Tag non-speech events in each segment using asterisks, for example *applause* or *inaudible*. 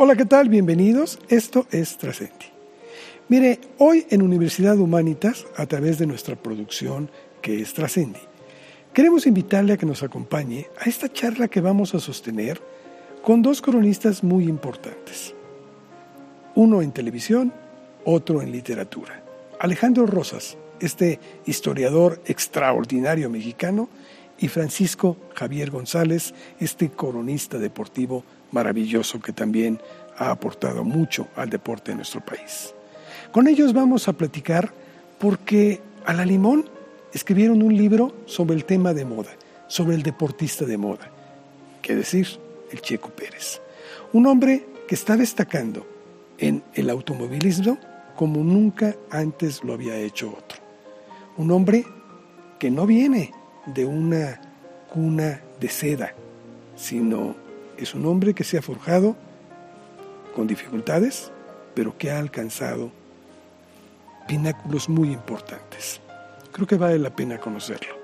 Hola, ¿qué tal? Bienvenidos. Esto es Trascendi. Mire, hoy en Universidad Humanitas, a través de nuestra producción que es Trascendi, queremos invitarle a que nos acompañe a esta charla que vamos a sostener con dos cronistas muy importantes. Uno en televisión, otro en literatura. Alejandro Rosas, este historiador extraordinario mexicano, y Francisco Javier González, este coronista deportivo maravilloso que también ha aportado mucho al deporte de nuestro país. Con ellos vamos a platicar porque a la limón escribieron un libro sobre el tema de moda, sobre el deportista de moda, que decir, el Checo Pérez. Un hombre que está destacando en el automovilismo como nunca antes lo había hecho otro. Un hombre que no viene de una cuna de seda, sino es un hombre que se ha forjado con dificultades, pero que ha alcanzado pináculos muy importantes. Creo que vale la pena conocerlo,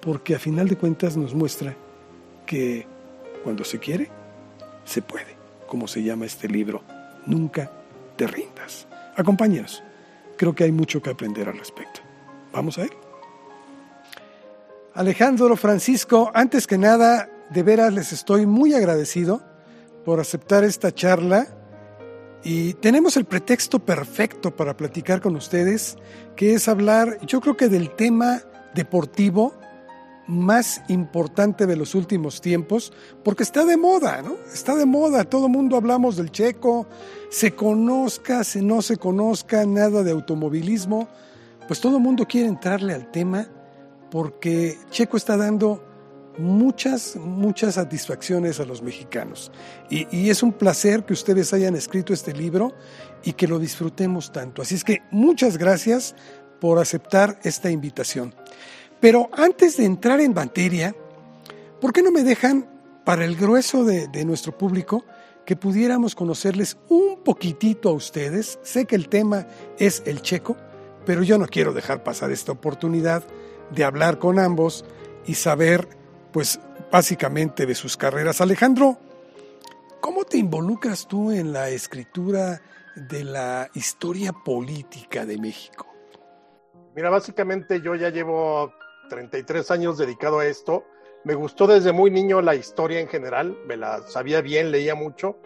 porque a final de cuentas nos muestra que cuando se quiere, se puede, como se llama este libro, Nunca te rindas. Acompáñenos, creo que hay mucho que aprender al respecto. Vamos a él. Alejandro Francisco, antes que nada, de veras les estoy muy agradecido por aceptar esta charla y tenemos el pretexto perfecto para platicar con ustedes, que es hablar, yo creo que del tema deportivo más importante de los últimos tiempos, porque está de moda, ¿no? Está de moda, todo el mundo hablamos del checo, se conozca, se no se conozca, nada de automovilismo, pues todo el mundo quiere entrarle al tema porque Checo está dando muchas, muchas satisfacciones a los mexicanos. Y, es un placer que ustedes hayan escrito este libro y que lo disfrutemos tanto. Así es que muchas gracias por aceptar esta invitación. Pero antes de entrar en materia, ¿por qué no me dejan para el grueso de, de nuestro público que pudiéramos conocerles un poquitito a ustedes? Sé que el tema es el checo, pero yo no quiero dejar pasar esta oportunidad de hablar con ambos y saber pues básicamente de sus carreras. Alejandro, ¿cómo te involucras tú en la escritura de la historia política de México? Mira, básicamente yo ya llevo 33 años dedicado a esto. Me gustó desde muy niño la historia en general, me la sabía bien, leía mucho.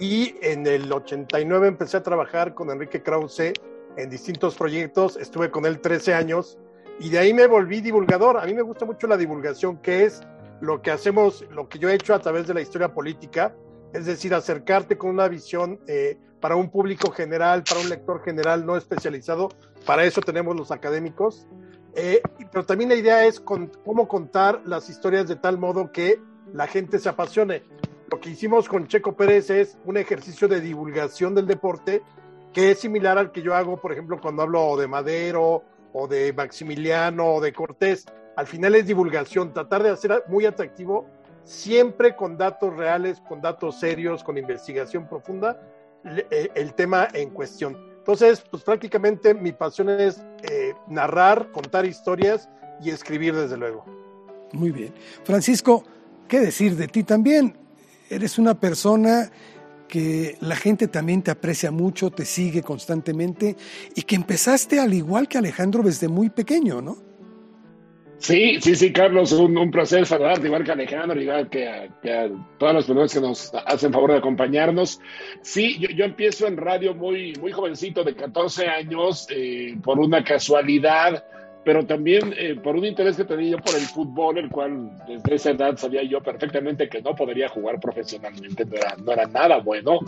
Y en el 89 empecé a trabajar con Enrique Krause en distintos proyectos. Estuve con él 13 años y de ahí me volví divulgador. A mí me gusta mucho la divulgación, que es lo que hacemos, lo que yo he hecho a través de la historia política, es decir, acercarte con una visión eh, para un público general, para un lector general no especializado. Para eso tenemos los académicos. Eh, pero también la idea es cómo contar las historias de tal modo que la gente se apasione. Lo que hicimos con Checo Pérez es un ejercicio de divulgación del deporte que es similar al que yo hago, por ejemplo, cuando hablo de Madero o de Maximiliano o de Cortés. Al final es divulgación, tratar de hacer muy atractivo, siempre con datos reales, con datos serios, con investigación profunda, eh, el tema en cuestión. Entonces, pues prácticamente mi pasión es eh, narrar, contar historias y escribir desde luego. Muy bien. Francisco, ¿qué decir de ti también? Eres una persona que la gente también te aprecia mucho, te sigue constantemente y que empezaste al igual que Alejandro desde muy pequeño, ¿no? Sí, sí, sí, Carlos, un, placer saludarte, igual que Alejandro, igual que a, todas las personas que nos hacen favor de acompañarnos. Sí, yo, empiezo en radio muy, muy jovencito, de 14 años, eh, por una casualidad pero también eh, por un interés que tenía yo por el fútbol, el cual desde esa edad sabía yo perfectamente que no podría jugar profesionalmente, no era, no era nada bueno,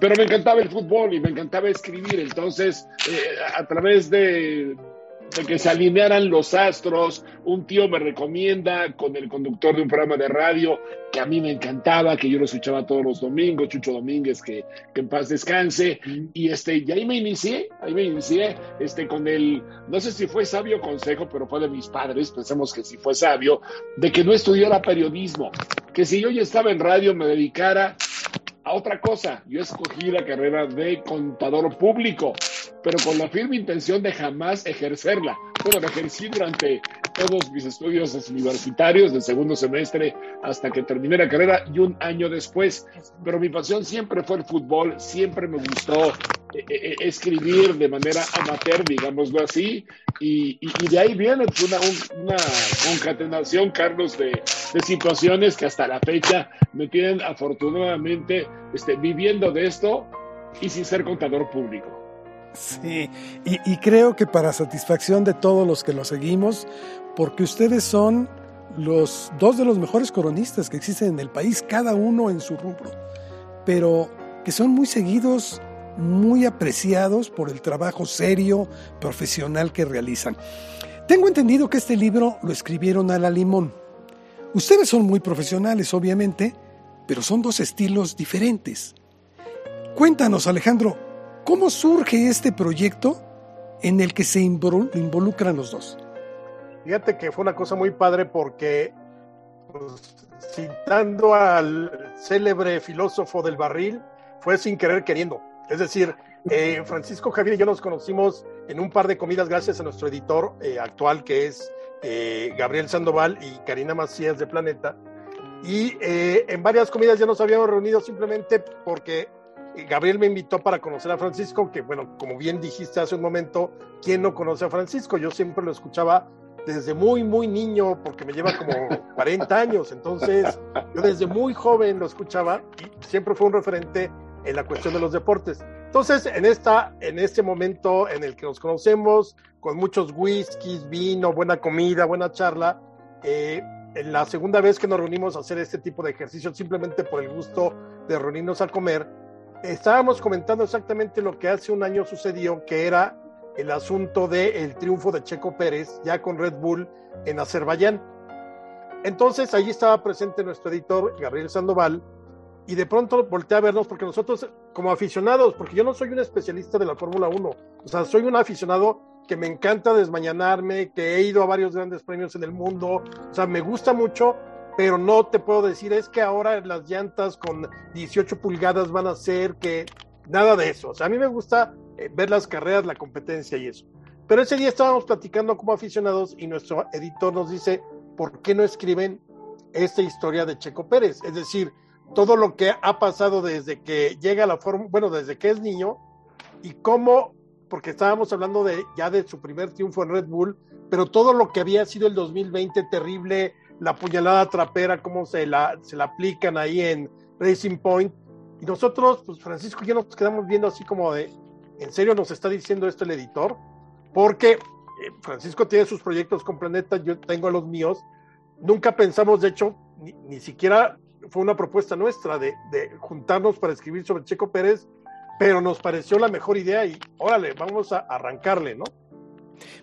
pero me encantaba el fútbol y me encantaba escribir, entonces eh, a través de, de que se alinearan los astros. Un tío me recomienda con el conductor de un programa de radio que a mí me encantaba, que yo lo escuchaba todos los domingos, Chucho Domínguez, que, que en paz descanse. Y, este, y ahí me inicié, ahí me inicié este, con el, no sé si fue sabio consejo, pero fue de mis padres, pensemos que si fue sabio, de que no estudiara periodismo, que si yo ya estaba en radio me dedicara a otra cosa. Yo escogí la carrera de contador público pero con la firme intención de jamás ejercerla, bueno, lo ejercí durante todos mis estudios universitarios, del segundo semestre hasta que terminé la carrera y un año después. Pero mi pasión siempre fue el fútbol, siempre me gustó eh, eh, escribir de manera amateur, digámoslo así, y, de ahí viene pues, una, una, concatenación, Carlos, de, de, situaciones que hasta la fecha me tienen afortunadamente este, viviendo de esto y sin ser contador público. Sí, y, creo que para satisfacción de todos los que lo seguimos, porque ustedes son los dos de los mejores coronistas que existen en el país, cada uno en su rubro, pero que son muy seguidos, muy apreciados por el trabajo serio, profesional que realizan. Tengo entendido que este libro lo escribieron a la limón. Ustedes son muy profesionales, obviamente, pero son dos estilos diferentes. Cuéntanos, Alejandro, ¿Cómo surge este proyecto en el que se involucran los dos? Fíjate que fue una cosa muy padre porque, pues, citando al célebre filósofo del barril, fue sin querer queriendo. Es decir, eh, *laughs* Francisco Javier y yo nos conocimos en un par de comidas gracias a nuestro editor eh, actual que es eh, Gabriel Sandoval y Karina Macías de Planeta. Y en varias comidas ya nos habíamos reunido simplemente porque Gabriel me invitó para conocer a Francisco, que bueno, como bien dijiste hace un momento, ¿quién no conoce a Francisco? Yo siempre lo escuchaba desde muy, muy niño, porque me lleva como *laughs* 40 años, entonces yo desde muy joven lo escuchaba y siempre fue un referente en la cuestión de los deportes. Entonces, en, esta, en este momento en el que nos conocemos, con muchos whiskies, vino, buena comida, buena charla, eh, en la segunda vez que nos reunimos a hacer este tipo de ejercicio, simplemente por el gusto de reunirnos a comer, estábamos comentando exactamente lo que hace un año sucedió, que era el asunto del triunfo de Checo Pérez ya con Red Bull en Azerbaiyán. Entonces allí estaba presente nuestro editor Gabriel Sandoval y de pronto volteé a vernos porque nosotros como aficionados, porque yo no soy un especialista de la Fórmula 1, o sea, soy un aficionado que me encanta desmañanarme, que he ido a varios grandes premios en el mundo, o sea, me gusta mucho, pero no te puedo decir, es que ahora las llantas con 18 pulgadas van a ser que nada de eso. O sea, a mí me gusta eh, ver las carreras, la competencia y eso. Pero ese día estábamos platicando como aficionados y nuestro editor nos dice, ¿por qué no escriben esta historia de Checo Pérez? Es decir, todo lo que ha pasado desde que llega a la forma, bueno, desde que es niño y cómo, porque estábamos hablando de ya de su primer triunfo en Red Bull, pero todo lo que había sido el 2020 terrible, la puñalada trapera, cómo se la, se la aplican ahí en Racing Point. Y nosotros, pues Francisco y yo nos quedamos viendo así como de, ¿en serio nos está diciendo esto el editor? Porque eh, Francisco tiene sus proyectos con Planeta, yo tengo los míos. Nunca pensamos, de hecho, ni, siquiera fue una propuesta nuestra de, de, juntarnos para escribir sobre Checo Pérez, pero nos pareció la mejor idea y órale, vamos a arrancarle, ¿no?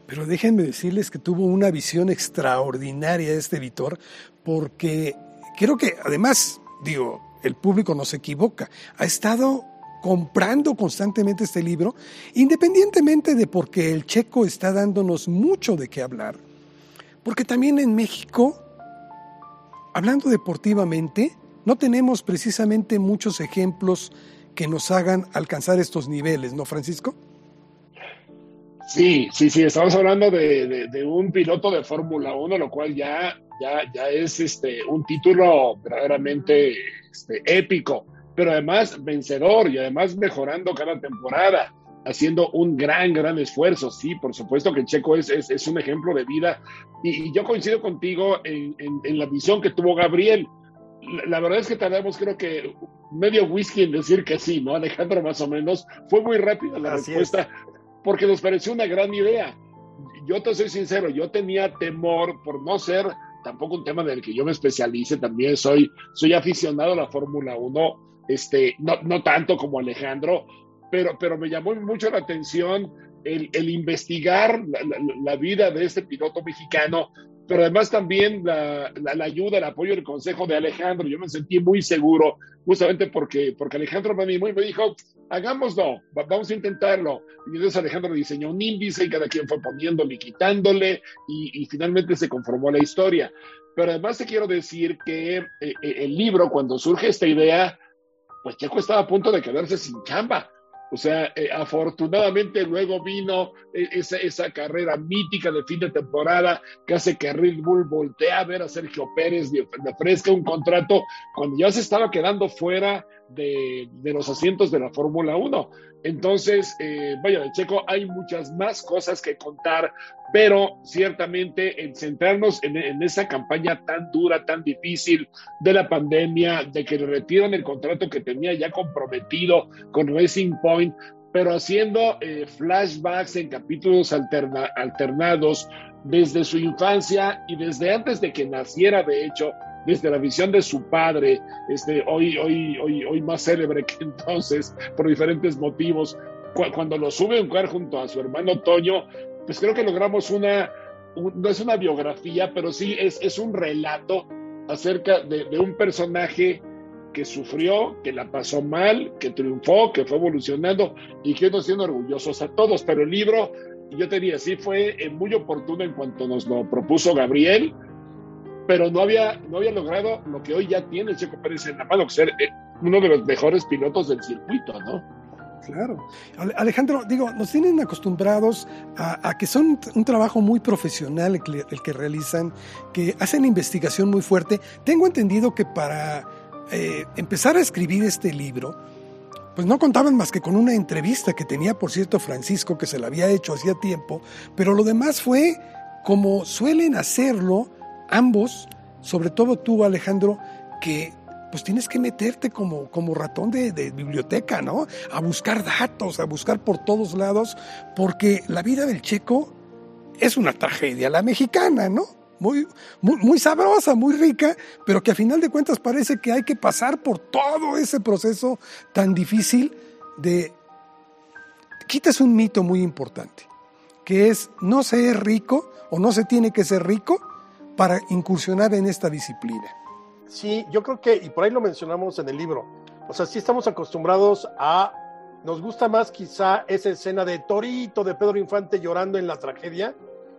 Pero déjenme decirles que tuvo una visión extraordinaria este editor, porque creo que además, digo, el público no se equivoca, ha estado comprando constantemente este libro, independientemente de porque el checo está dándonos mucho de qué hablar, porque también en México, hablando deportivamente, no tenemos precisamente muchos ejemplos que nos hagan alcanzar estos niveles, ¿no, Francisco? Sí, sí, sí, estamos hablando de, de, un piloto de Fórmula 1, lo cual ya, ya, ya es este, un título verdaderamente este, épico, pero además vencedor y además mejorando cada temporada, haciendo un gran, gran esfuerzo. Sí, por supuesto que Checo es, es, es un ejemplo de vida y, yo coincido contigo en, en, la visión que tuvo Gabriel. La, verdad es que tardamos creo que medio whisky en decir que sí, ¿no? Alejandro más o menos. Fue muy rápida la respuesta porque nos pareció una gran idea. Yo te soy sincero, yo tenía temor por no ser tampoco un tema en el que yo me especialice, también soy, soy aficionado a la Fórmula 1, este, no, no tanto como Alejandro, pero, pero me llamó mucho la atención el, el investigar la, la, vida de este piloto mexicano, pero además también la, la, ayuda, el apoyo, el consejo de Alejandro. Yo me sentí muy seguro, justamente porque, porque Alejandro me animó y me dijo, hagámoslo, vamos a intentarlo. Y entonces Alejandro diseñó un índice y cada quien fue poniéndole y quitándole y, y finalmente se conformó la historia. Pero además te quiero decir que eh, eh, el libro, cuando surge esta idea, pues Checo estaba a punto de quedarse sin chamba O sea, eh, afortunadamente luego vino eh, esa, esa, carrera mítica de fin de temporada que hace que Red Bull voltee a ver a Sergio Pérez, le ofrezca un contrato cuando ya se estaba quedando fuera de, de los asientos de la Fórmula 1. Entonces, eh, vaya, de Checo hay muchas más cosas que contar, pero ciertamente en centrarnos en, en, esa campaña tan dura, tan difícil de la pandemia, de que le retiran el contrato que tenía ya comprometido con Racing Point, pero haciendo eh, flashbacks en capítulos alterna alternados desde su infancia y desde antes de que naciera, de hecho, desde la visión de su padre, este, hoy, hoy, hoy, hoy más célebre que entonces, por diferentes motivos, cuando lo sube a un lugar junto a su hermano Toño, pues creo que logramos una, no es una biografía, pero sí es, es un relato acerca de, de un personaje que sufrió, que la pasó mal, que triunfó, que fue evolucionando y que nos siendo orgullosos a todos. Pero el libro, yo te diría, sí fue eh, muy oportuno en cuanto nos lo propuso Gabriel, pero no había, no había logrado lo que hoy ya tiene Checo Pérez en la mano, ser eh, uno de los mejores pilotos del circuito, ¿no? Claro. Alejandro, digo, nos tienen acostumbrados a, que son un trabajo muy profesional el que, el que, realizan, que hacen investigación muy fuerte. Tengo entendido que para eh, empezar a escribir este libro, pues no contaban más que con una entrevista que tenía, por cierto, Francisco, que se la había hecho hacía tiempo, pero lo demás fue como suelen hacerlo ambos, sobre todo tú, Alejandro, que pues tienes que meterte como, como ratón de, biblioteca, ¿no? A buscar datos, a buscar por todos lados, porque la vida del checo es una tragedia, la mexicana, ¿no? Muy, muy, muy sabrosa, muy rica, pero que a final de cuentas parece que hay que pasar por todo ese proceso tan difícil de... Quitas un mito muy importante, que es no se es rico o no se tiene que ser rico para incursionar en esta disciplina. Sí, yo creo que, y por ahí lo mencionamos en el libro, o sea, sí estamos acostumbrados a, nos gusta más quizá esa escena de Torito de Pedro Infante llorando en la tragedia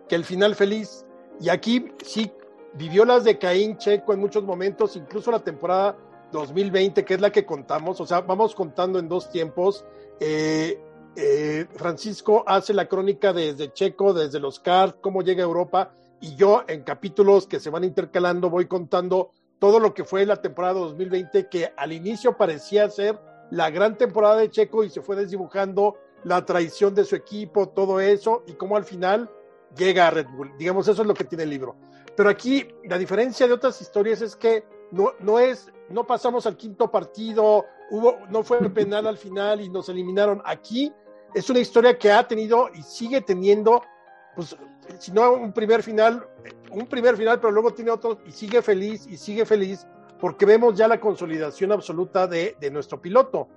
que el final feliz. Y aquí sí vivió las de Caín Checo en muchos momentos, incluso la temporada 2020, que es la que contamos, o sea, vamos contando en dos tiempos. Eh, eh, Francisco hace la crónica desde Checo, desde los CART, cómo llega a Europa, y yo en capítulos que se van intercalando voy contando todo lo que fue la temporada 2020, que al inicio parecía ser la gran temporada de Checo y se fue desdibujando la traición de su equipo, todo eso, y cómo al final llega a Red Bull. Digamos, eso es lo que tiene el libro. Pero aquí la diferencia de otras historias es que no, no es, no pasamos al quinto partido, hubo, no fue penal al final y nos eliminaron. Aquí es una historia que ha tenido y sigue teniendo, pues, si no un primer final, un primer final, pero luego tiene otro y sigue feliz y sigue feliz porque vemos ya la consolidación absoluta de, de nuestro piloto.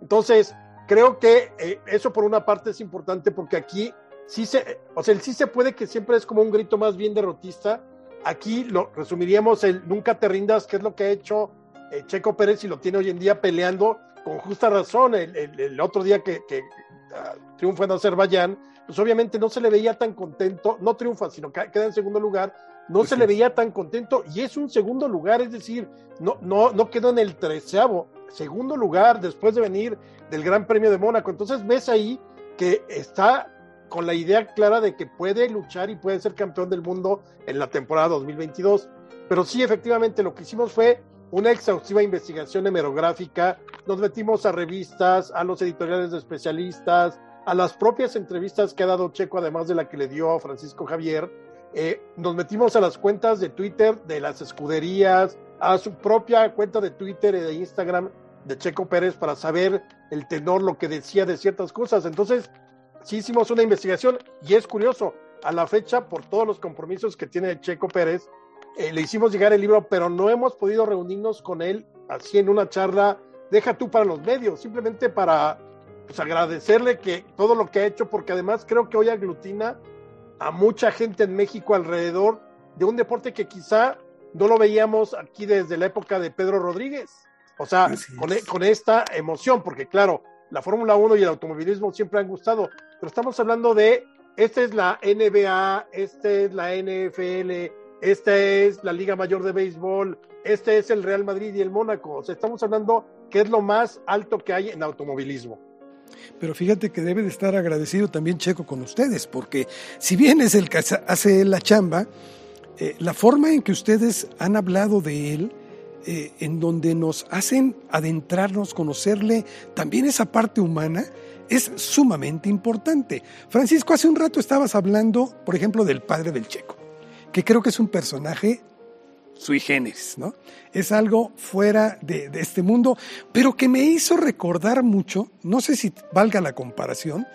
Entonces, creo que eh, eso por una parte es importante porque aquí sí se, o sea, sí se puede que siempre es como un grito más bien derrotista. Aquí lo resumiríamos el nunca te rindas, que es lo que ha hecho eh, Checo Pérez y lo tiene hoy en día peleando con justa razón. El, el, otro día que, triunfa en Azerbaiyán, pues obviamente no se le veía tan contento, no triunfa, sino que queda en segundo lugar, no pues se sí. le veía tan contento y es un segundo lugar, es decir, no, no, no quedó en el treceavo, segundo lugar después de venir del Gran Premio de Mónaco. Entonces ves ahí que está con la idea clara de que puede luchar y puede ser campeón del mundo en la temporada 2022. Pero sí, efectivamente, lo que hicimos fue una exhaustiva investigación hemerográfica, nos metimos a revistas, a los editoriales de especialistas, a las propias entrevistas que ha dado Checo, además de la que le dio a Francisco Javier, eh, nos metimos a las cuentas de Twitter de las escuderías, a su propia cuenta de Twitter y de Instagram de Checo Pérez para saber el tenor, lo que decía de ciertas cosas. Entonces, sí hicimos una investigación y es curioso, a la fecha, por todos los compromisos que tiene Checo Pérez, eh, le hicimos llegar el libro, pero no hemos podido reunirnos con él así en una charla, deja tú para los medios, simplemente para pues, agradecerle que todo lo que ha hecho, porque además creo que hoy aglutina a mucha gente en México alrededor de un deporte que quizá no lo veíamos aquí desde la época de Pedro Rodríguez. O sea, con, e, con, esta emoción, porque claro, la Fórmula 1 y el automovilismo siempre han gustado, pero estamos hablando de, esta es la NBA, esta es la NFL, esta es la Liga Mayor de Béisbol, este es el Real Madrid y el Mónaco. O sea, estamos hablando que es lo más alto que hay en automovilismo. Pero fíjate que debe de estar agradecido también Checo con ustedes, porque si bien es el que hace la chamba, eh, la forma en que ustedes han hablado de él, eh, en donde nos hacen adentrarnos, conocerle también esa parte humana, es sumamente importante. Francisco, hace un rato estabas hablando, por ejemplo, del padre del Checo, que creo que es un personaje sui generis, ¿no? Es algo fuera de, este mundo, pero que me hizo recordar mucho, no sé si valga la comparación,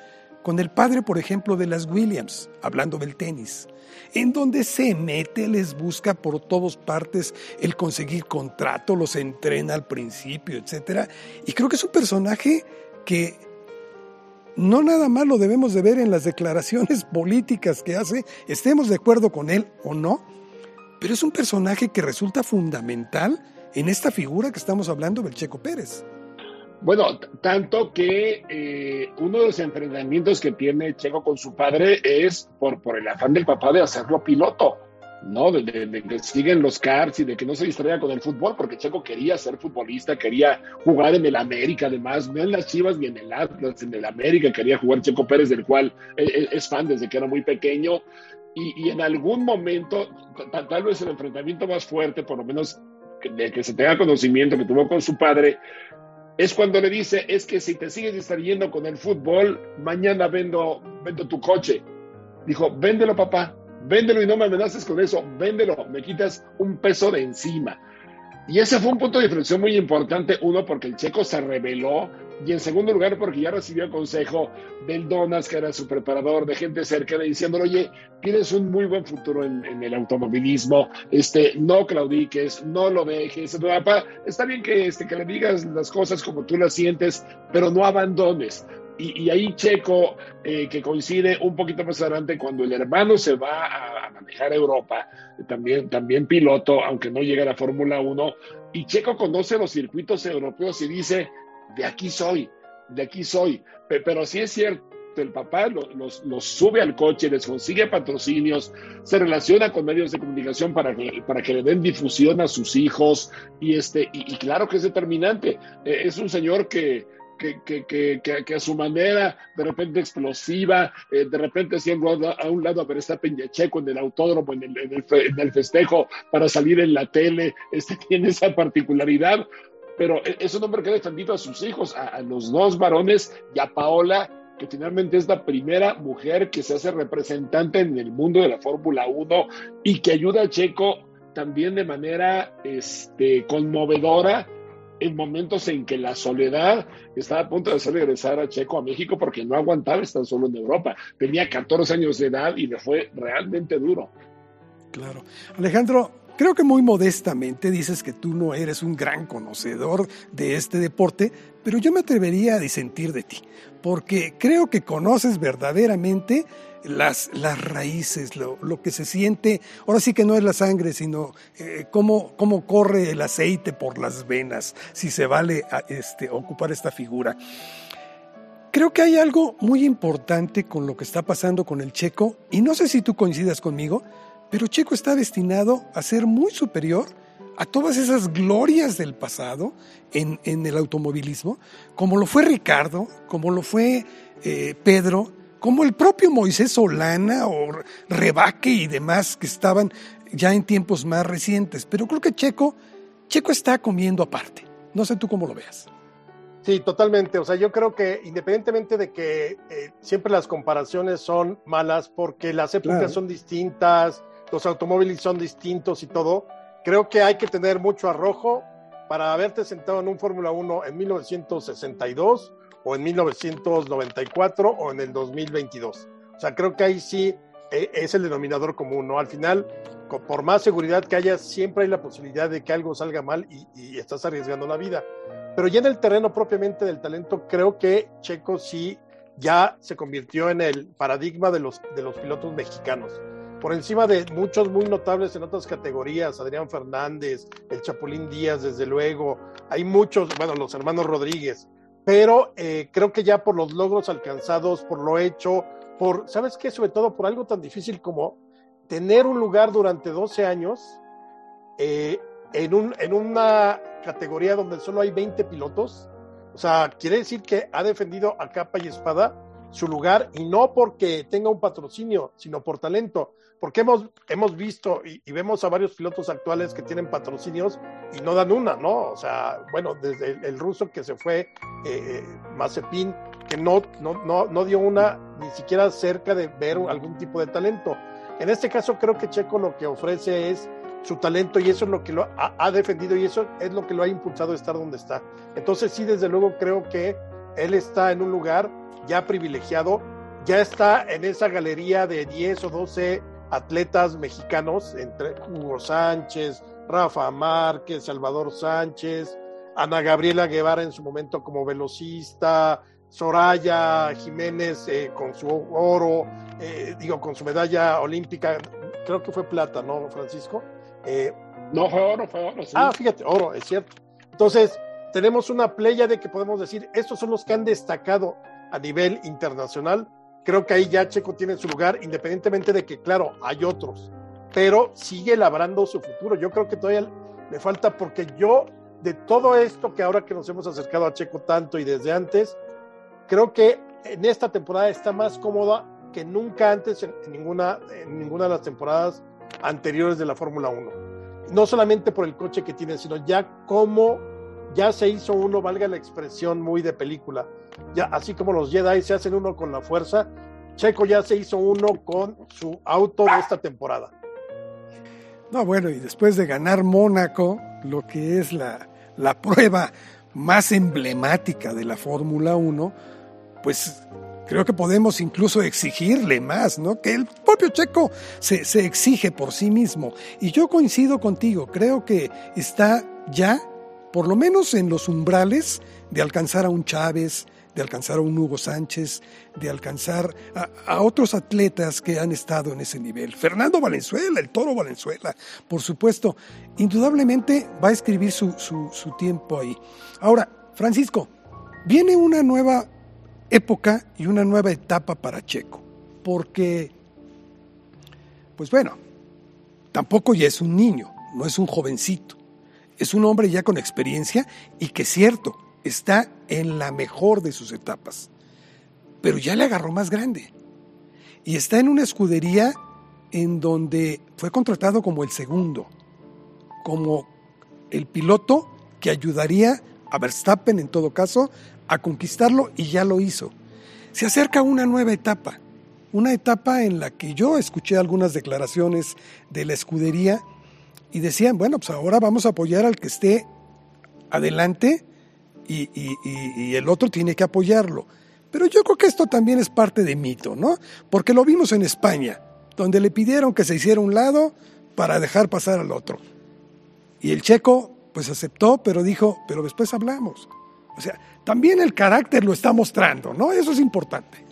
con el padre, por ejemplo, de las Williams, hablando del tenis, en donde se mete, les busca por todas partes el conseguir contrato, los entrena al principio, etc. Y creo que es un personaje que no nada más lo debemos de ver en las declaraciones *laughs* políticas que hace, estemos de acuerdo con él o no, pero es un personaje que resulta fundamental en esta figura que estamos hablando del Checo Pérez. Bueno, tanto que eh, uno de los enfrentamientos que tiene Checo con su padre es por, por el afán del papá de hacerlo piloto, ¿no? De, que siguen los cars y de que no se distraiga con el fútbol, porque Checo quería ser futbolista, quería jugar en el América, además, no en las Chivas ni en el Atlas, en el América quería jugar Checo Pérez, del cual e, e, es fan desde que era muy pequeño, y, en algún momento, tal, vez el enfrentamiento más fuerte, por lo menos de que se tenga conocimiento que tuvo con su padre, es cuando le dice, es que si te sigues distrayendo con el fútbol, mañana vendo, vendo tu coche. Dijo, véndelo papá, véndelo y no me amenaces con eso, véndelo, me quitas un peso de encima. Y ese fue un punto de inflexión muy importante, uno, porque el checo se rebeló, y en segundo lugar, porque ya recibió consejo del Donas, que era su preparador, de gente cercana, diciéndole, oye, tienes un muy buen futuro en, el automovilismo, este, no claudiques, no lo dejes, papá, está bien que, este, que le digas las cosas como tú las sientes, pero no abandones. Y, ahí Checo, eh, que coincide un poquito más adelante cuando el hermano se va a, manejar Europa, también, también piloto, aunque no llega a la Fórmula 1, y Checo conoce los circuitos europeos y dice, de aquí soy, de aquí soy. Pero sí es cierto, el papá los, sube al coche, les consigue patrocinios, se relaciona con medios de comunicación para que, para que le den difusión a sus hijos y, este, y, claro que es determinante. Eh, es un señor que, que, a su manera, de repente explosiva, eh, de repente siendo a, un lado a ver esta Checo en el autódromo, en el, en el, festejo, para salir en la tele, este, *laughs* tiene esa particularidad, pero e, es un hombre que ha defendido a sus hijos, a, los dos varones y a Paola, que finalmente es la primera mujer que se hace representante en el mundo de la Fórmula 1 y que ayuda a Checo también de manera este, conmovedora en momentos en que la soledad estaba a punto de hacer regresar a Checo a México porque no aguantaba estar solo en Europa. Tenía 14 años de edad y le fue realmente duro. Claro. Alejandro, Creo que muy modestamente dices que tú no eres un gran conocedor de este deporte, pero yo me atrevería a disentir de ti, porque creo que conoces verdaderamente las, las raíces, lo, que se siente, ahora sí que no es la sangre, sino eh, cómo, cómo, corre el aceite por las venas, si se vale este, ocupar esta figura. Creo que hay algo muy importante con lo que está pasando con el checo, y no sé si tú coincidas conmigo, pero Checo está destinado a ser muy superior a todas esas glorias del pasado en, el automovilismo, como lo fue Ricardo, como lo fue eh, Pedro, como el propio Moisés Solana o Rebaque y demás que estaban ya en tiempos más recientes. Pero creo que Checo, Checo está comiendo aparte. No sé tú cómo lo veas. Sí, totalmente. O sea, yo creo que independientemente de que eh, siempre las comparaciones son malas porque las épocas son distintas, los automóviles son distintos y todo, creo que hay que tener mucho arrojo para haberte sentado en un Fórmula 1 en 1962 o en 1994 o en el 2022. O sea, creo que ahí sí eh, es el denominador común, ¿no? Al final, por más seguridad que haya, siempre hay la posibilidad de que algo salga mal y, y estás arriesgando la vida. Pero ya en el terreno propiamente del talento, creo que Checo sí ya se convirtió en el paradigma de los, de los pilotos mexicanos por encima de muchos muy notables en otras categorías, Adrián Fernández, el Chapulín Díaz, desde luego, hay muchos, bueno, los hermanos Rodríguez, pero eh, creo que ya por los logros alcanzados, por lo hecho, por, ¿sabes qué? Sobre todo por algo tan difícil como tener un lugar durante 12 años eh, en, un, en una categoría donde solo hay 20 pilotos, O sea, quiere decir que ha defendido a capa y espada su lugar y no porque tenga un patrocinio, sino por talento. Porque hemos, hemos visto y, vemos a varios pilotos actuales que tienen patrocinios y no dan una, ¿no? O sea, bueno, desde el, ruso que se fue, eh, eh, Mazepin, que no, no, no, no dio una ni siquiera cerca de ver algún tipo de talento. En este caso creo que Checo lo que ofrece es su talento y eso es lo que lo ha, ha, defendido y eso es lo que lo ha impulsado a estar donde está. Entonces sí, desde luego creo que él está en un lugar ya privilegiado, ya está en esa galería de 10 o 12 atletas mexicanos, entre Hugo Sánchez, Rafa Márquez, Salvador Sánchez, Ana Gabriela Guevara en su momento como velocista, Soraya Jiménez eh, con su oro, eh, digo, con su medalla olímpica, creo que fue plata, ¿no, Francisco? Eh, no, fue oro, fue oro. Ah, fíjate, oro, es cierto. Entonces, tenemos una playa de que podemos decir, estos son los que han destacado a nivel internacional. Creo que ahí ya Checo tiene su lugar, independientemente de que, claro, hay otros, pero sigue labrando su futuro. Yo creo que todavía le falta porque yo, de todo esto que ahora que nos hemos acercado a Checo tanto y desde antes, creo que en esta temporada está más cómoda que nunca antes en, ninguna, en ninguna de las temporadas anteriores de la Fórmula 1. No solamente por el coche que tiene, sino ya como ya se hizo uno, valga la expresión muy de película, ya así como los Jedi se hacen uno con la fuerza, Checo ya se hizo uno con su auto de esta temporada. No, bueno, y después de ganar Mónaco, lo que es la, la prueba más emblemática de la Fórmula 1, pues creo que podemos incluso exigirle más, ¿no? Que el propio Checo se, se, exige por sí mismo. Y yo coincido contigo, creo que está ya por lo menos en los umbrales de alcanzar a un Chávez, de alcanzar a un Hugo Sánchez, de alcanzar a, otros atletas que han estado en ese nivel. Fernando Valenzuela, el toro Valenzuela, por supuesto, indudablemente va a escribir su, su tiempo ahí. Ahora, Francisco, viene una nueva época y una nueva etapa para Checo, porque, pues bueno, tampoco ya es un niño, no es un jovencito es un hombre ya con experiencia y que cierto, está en la mejor de sus etapas, pero ya le agarró más grande. Y está en una escudería en donde fue contratado como el segundo, como el piloto que ayudaría a Verstappen en todo caso a conquistarlo y ya lo hizo. Se acerca una nueva etapa, una etapa en la que yo escuché algunas declaraciones de la escudería y decían, bueno, pues ahora vamos a apoyar al que esté adelante y, el otro tiene que apoyarlo. Pero yo creo que esto también es parte de mito, ¿no? Porque lo vimos en España, donde le pidieron que se hiciera un lado para dejar pasar al otro. Y el checo, pues aceptó, pero dijo, pero después hablamos. O sea, también el carácter lo está mostrando, ¿no? Eso es importante.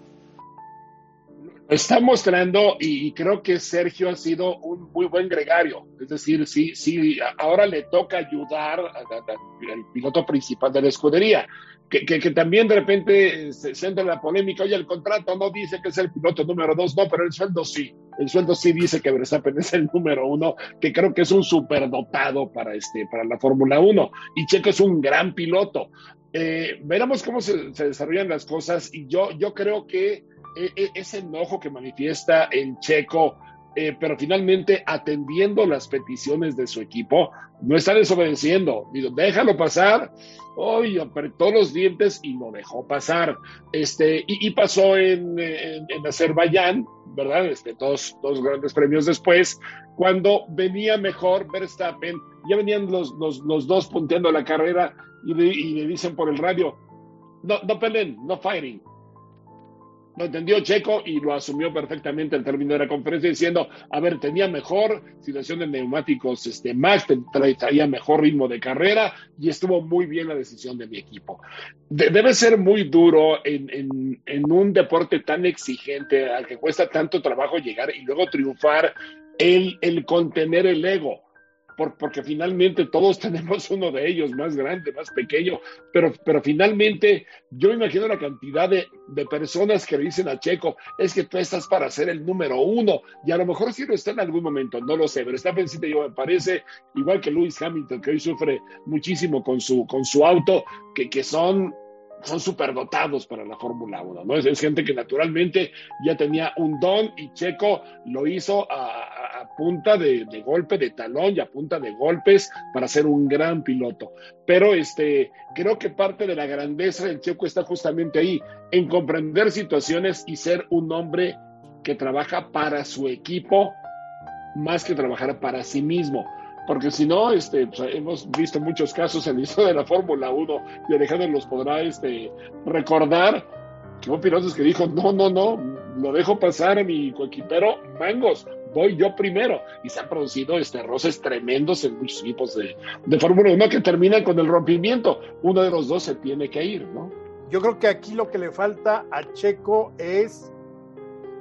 Está mostrando y creo que Sergio ha sido un muy buen gregario. Es decir, sí, sí, ahora le toca ayudar al piloto principal de la escudería. Que, que, también de repente se, entra en la polémica, oye, el contrato no dice que es el piloto número dos, no, pero el sueldo sí. El sueldo sí dice que Verstappen es el número uno, que creo que es un superdotado para, este, para la Fórmula 1. Y Checo es un gran piloto. Eh, veremos cómo se, se, desarrollan las cosas y yo, yo creo que ese enojo que manifiesta el checo, eh, pero finalmente atendiendo las peticiones de su equipo, no está desobedeciendo. Digo, déjalo pasar. Hoy apretó los dientes y lo dejó pasar. Este, y, pasó en, en, Azerbaiyán, ¿verdad? Este, dos, dos grandes premios después, cuando venía mejor Verstappen, ya venían los, los, dos punteando la carrera y le, dicen por el radio, no, no peleen, no fighting, lo entendió Checo y lo asumió perfectamente al término de la conferencia diciendo, a ver, tenía mejor situación de neumáticos este, más, traía mejor ritmo de carrera y estuvo muy bien la decisión de mi equipo. debe ser muy duro en, en, en un deporte tan exigente al que cuesta tanto trabajo llegar y luego triunfar el, el contener el ego porque finalmente todos *laughs* tenemos uno de ellos, más grande, más pequeño, pero, pero finalmente yo imagino la cantidad de, de, personas que le dicen a Checo, es que tú estás para ser el número uno, y a lo mejor sí lo está en algún momento, no lo sé, pero está pensando yo, me parece, igual que Lewis Hamilton, que hoy sufre muchísimo con su, con su auto, que, que son son superdotados para la Fórmula 1, ¿no? Es, gente que naturalmente ya tenía un don y Checo lo hizo a, punta de, golpe de talón y a punta de golpes para ser un gran piloto. Pero este, creo que parte de la grandeza del Checo está justamente ahí, en comprender situaciones y ser un hombre que trabaja para su equipo más que trabajar para sí mismo. Porque si no, este, pues, hemos visto muchos casos en el de la Fórmula 1 y Alejandro los podrá este, recordar, que hubo pilotos que dijo, no, no, no, lo dejo pasar a mi coequipero Mangos, voy yo primero. Y se han producido este, roces tremendos en muchos equipos de, de Fórmula 1 que terminan con el rompimiento. Uno de los dos se tiene que ir, ¿no? Yo creo que aquí lo que le falta a Checo es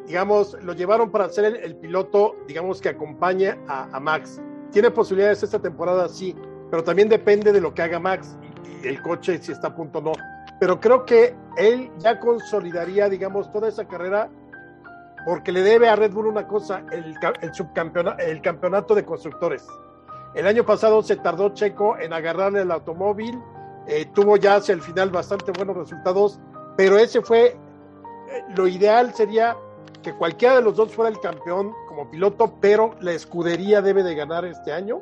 digamos, lo llevaron para ser el, piloto, digamos, que acompañe a, Max tiene posibilidades esta temporada, sí, pero también depende de lo que haga Max y, el coche, si está a punto o no. Pero creo que él ya consolidaría, digamos, toda esa carrera porque le debe a Red Bull una cosa, el, el, subcampeonato, el campeonato de constructores. El año pasado se tardó Checo en agarrarle el automóvil, eh, tuvo ya hacia el final bastante buenos resultados, pero ese fue, eh, lo ideal sería que cualquiera de los dos fuera el campeón como piloto, pero la escudería debe de ganar este año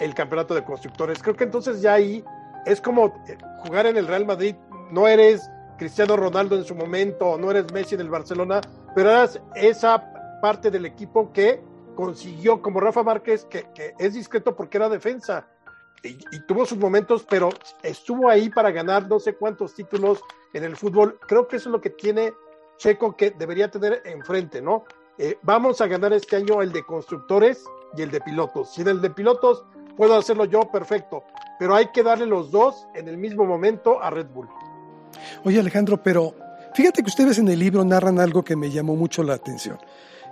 el campeonato de constructores. Creo que entonces ya ahí es como eh, jugar en el Real Madrid. No eres Cristiano Ronaldo en su momento, no eres Messi en el Barcelona, pero eras esa parte del equipo que consiguió, como Rafa Márquez, que, es discreto porque era defensa. Y, y, tuvo sus momentos, pero estuvo ahí para ganar no sé cuántos títulos en el fútbol. Creo que eso es lo que tiene Checo que debería tener enfrente, ¿no? Eh, vamos a ganar este año el de constructores y el de pilotos. Si en el de pilotos puedo hacerlo yo, perfecto, pero hay que darle los dos en el mismo momento a Red Bull. Oye Alejandro, pero fíjate que ustedes en el libro narran algo que me llamó mucho la atención.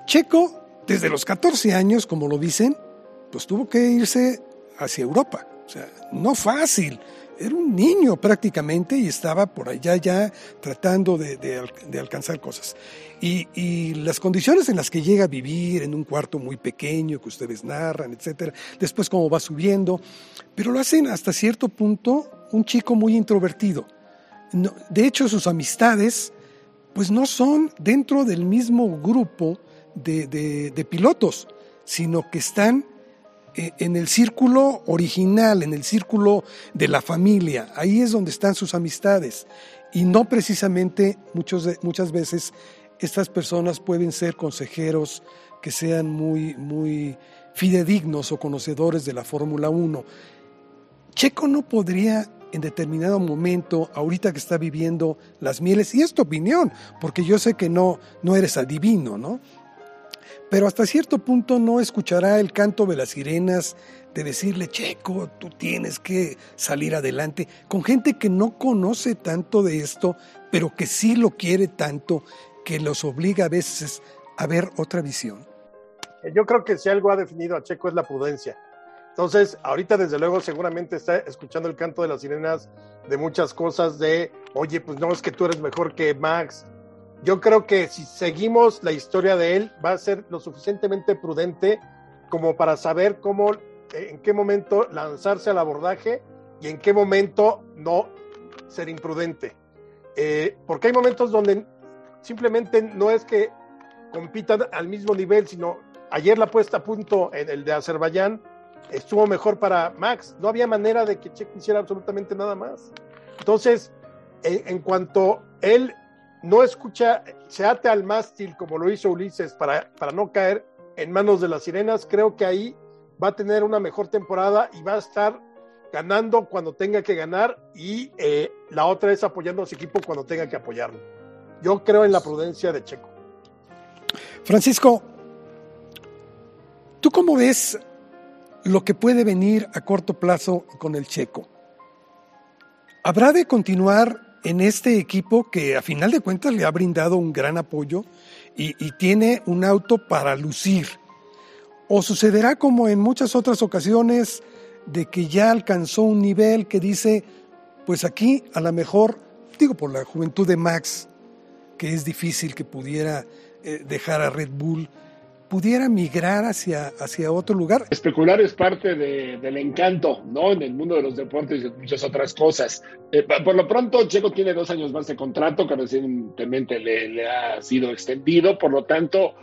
Checo, desde los 14 años, como lo dicen, pues tuvo que irse hacia Europa. O sea, no fácil era un niño prácticamente y estaba por allá ya tratando de, alcanzar cosas. Y, las condiciones en las que llega a vivir, en un cuarto muy pequeño que ustedes narran, etcétera, después cómo va subiendo, pero lo hacen hasta cierto punto un chico muy introvertido. De hecho, sus amistades, pues no son dentro del mismo grupo de pilotos, sino que están eh, en el círculo original, en el círculo de la familia. Ahí es donde están sus amistades. Y no precisamente muchas veces estas personas pueden ser consejeros que sean muy, muy fidedignos o conocedores de la Fórmula 1. Checo no podría en determinado momento, ahorita que está viviendo las mieles, y es tu opinión, porque yo sé que no, no eres adivino, ¿no? pero hasta cierto punto no escuchará el canto de las sirenas de decirle, Checo, tú tienes que salir adelante, con gente que no conoce tanto de esto, pero que sí lo quiere tanto, que los obliga a veces a ver otra visión. Yo creo que si algo ha definido a Checo es la prudencia. Entonces, ahorita desde luego seguramente está escuchando el canto de las sirenas de muchas cosas de, oye, pues no es que tú eres mejor que Max, yo creo que si seguimos la historia de él, va a ser lo suficientemente prudente como para saber cómo, en qué momento lanzarse al abordaje y en qué momento no ser imprudente. Eh, porque hay momentos donde simplemente no es que compitan al mismo nivel, sino ayer la puesta a punto en el de Azerbaiyán estuvo mejor para Max. No había manera de que Checo hiciera absolutamente nada más. Entonces, en cuanto él no escucha, se ate al mástil como lo hizo Ulises para, para no caer en manos de las sirenas, creo que ahí va a tener una mejor temporada y va a estar ganando cuando tenga que ganar y eh, la otra es apoyando a su equipo cuando tenga que apoyarlo. Yo creo en la prudencia de Checo. Francisco, ¿tú cómo ves lo que puede venir a corto plazo con el Checo? ¿Habrá de continuar en este equipo que a final de cuentas le ha brindado un gran apoyo y, tiene un auto para lucir. O sucederá como en muchas otras ocasiones de que ya alcanzó un nivel que dice, pues aquí a lo mejor, digo por la juventud de Max, que es difícil que pudiera eh, dejar a Red Bull, pudiera migrar hacia, hacia otro lugar. Especular es parte del encanto, ¿no? En el mundo de los deportes y muchas otras cosas. Eh, por lo pronto, Checo tiene dos años más de contrato que recientemente le, le ha sido extendido, por lo tanto,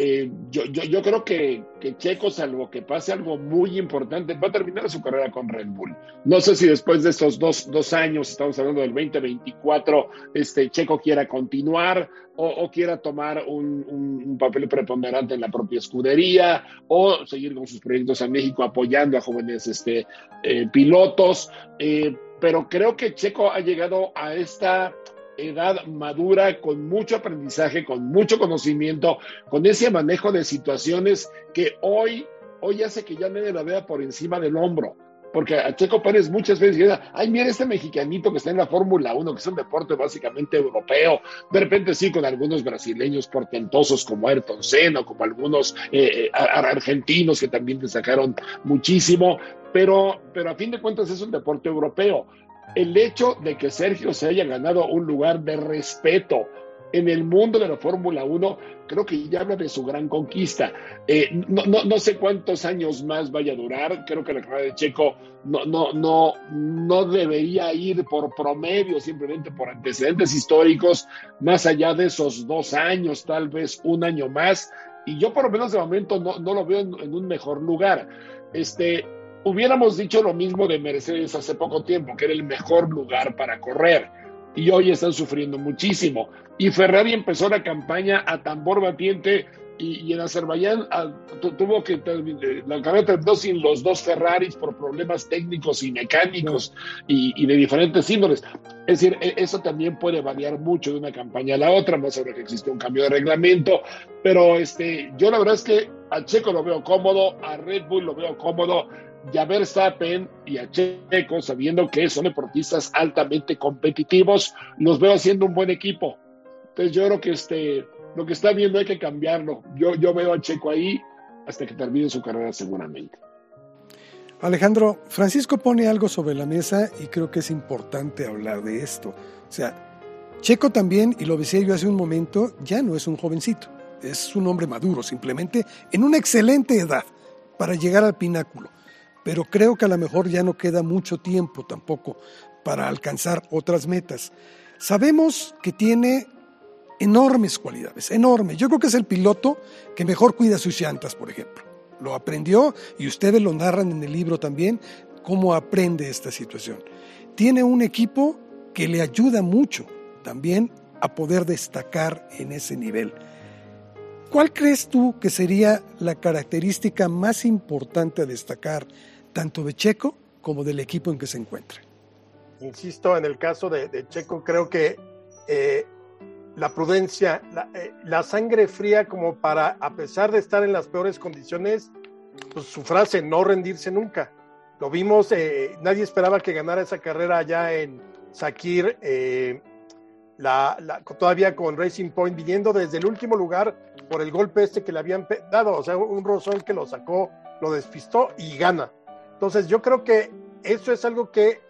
eh, yo, yo, yo, creo que, que, Checo, salvo que pase algo muy importante, va a terminar su carrera con Red Bull. No sé si después de estos dos, dos años, estamos hablando del 2024, este, Checo quiera continuar o, quiera tomar un, un, un, papel preponderante en la propia escudería o seguir con sus proyectos en México apoyando a jóvenes este, eh, pilotos. Eh, pero creo que Checo ha llegado a esta edad madura, con mucho aprendizaje, con mucho conocimiento, con ese manejo de situaciones que hoy, hoy hace que ya nadie la vea por encima del hombro. Porque a Checo Pérez muchas veces dice, ay, mira este mexicanito que está en la Fórmula 1, que es un deporte básicamente europeo. De repente sí, con algunos brasileños portentosos como Ayrton Senna, como algunos eh, argentinos que también destacaron muchísimo, pero, pero a fin de cuentas es un deporte europeo el hecho de que Sergio se haya ganado un lugar de respeto en el mundo de la Fórmula 1, creo que ya habla de su gran conquista. Eh, no, no, no, sé cuántos años más vaya a durar, creo que la carrera de Checo no, no, no, no debería ir por promedio, simplemente por antecedentes históricos, más allá de esos dos años, tal vez un año más, y yo por lo menos de momento no, no lo veo en, en un mejor lugar. Este, Hubiéramos dicho lo mismo de Mercedes hace poco tiempo, que era el mejor lugar para correr, y hoy están sufriendo muchísimo. Y Ferrari empezó la campaña a tambor batiente y, y en Azerbaiyán a, tuvo que la carrera terminó sin los dos Ferraris por problemas técnicos y mecánicos y, y, de diferentes índoles. Es decir, e, eso también puede variar mucho de una campaña a la otra, más ahora que existe un cambio de reglamento, pero este, yo la verdad es que a Checo lo veo cómodo, a Red Bull lo veo cómodo, y a Verstappen y a Checo, sabiendo que son deportistas altamente competitivos, los veo haciendo un buen equipo. Entonces yo creo que este, lo que está viendo hay que cambiarlo. Yo, yo veo a Checo ahí hasta que termine su carrera seguramente. Alejandro, Francisco pone algo sobre la mesa y creo que es importante hablar de esto. O sea, Checo también, y lo decía yo hace un momento, ya no es un jovencito, es un hombre maduro, simplemente en una excelente edad para llegar al pináculo pero creo que a lo mejor ya no queda mucho tiempo tampoco para alcanzar otras metas. Sabemos que tiene enormes cualidades, enormes. Yo creo que es el piloto que mejor cuida sus llantas, por ejemplo. Lo aprendió y ustedes lo narran en el libro también, cómo aprende esta situación. Tiene un equipo que le ayuda mucho también a poder destacar en ese nivel. ¿Cuál crees tú que sería la característica más importante a destacar tanto de Checo como del equipo en que se encuentra. Insisto, en el caso de, Checo, creo que eh, la prudencia, la, eh, la, sangre fría como para, a pesar de estar en las peores condiciones, pues su frase, no rendirse nunca. Lo vimos, eh, nadie esperaba que ganara esa carrera allá en Sakir, eh, la, la, todavía con Racing Point, viniendo desde el último lugar por el golpe este que le habían dado, o sea, un rozón que lo sacó, lo despistó y gana. Entonces yo creo que eso es algo que,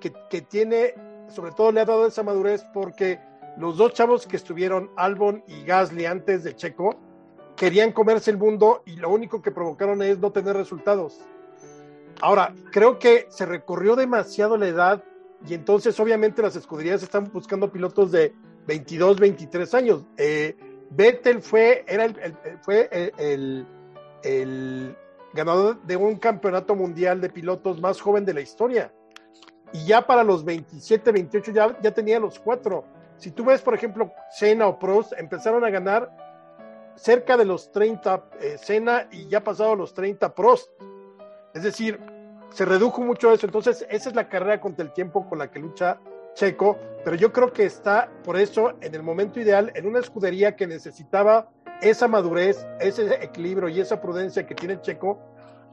que, tiene, sobre todo le ha dado esa madurez porque los dos chavos que estuvieron, Albon y Gasly antes de Checo, querían comerse el mundo y lo único que provocaron es no tener resultados. Ahora, creo que se recorrió demasiado la edad y entonces obviamente las escuderías están buscando pilotos de 22, 23 años. Eh, Vettel fue, era el, fue el, el ganador de un campeonato mundial de pilotos más joven de la historia. Y ya para los 27, 28 ya, ya tenía los cuatro. Si tú ves, por ejemplo, Senna o Prost, empezaron a ganar cerca de los 30 eh, Senna y ya pasado los 30 Prost. Es decir, se redujo mucho eso. Entonces, esa es la carrera contra el tiempo con la que lucha Checo. Pero yo creo que está, por eso, en el momento ideal, en una escudería que necesitaba esa madurez, ese equilibrio y esa prudencia que tiene Checo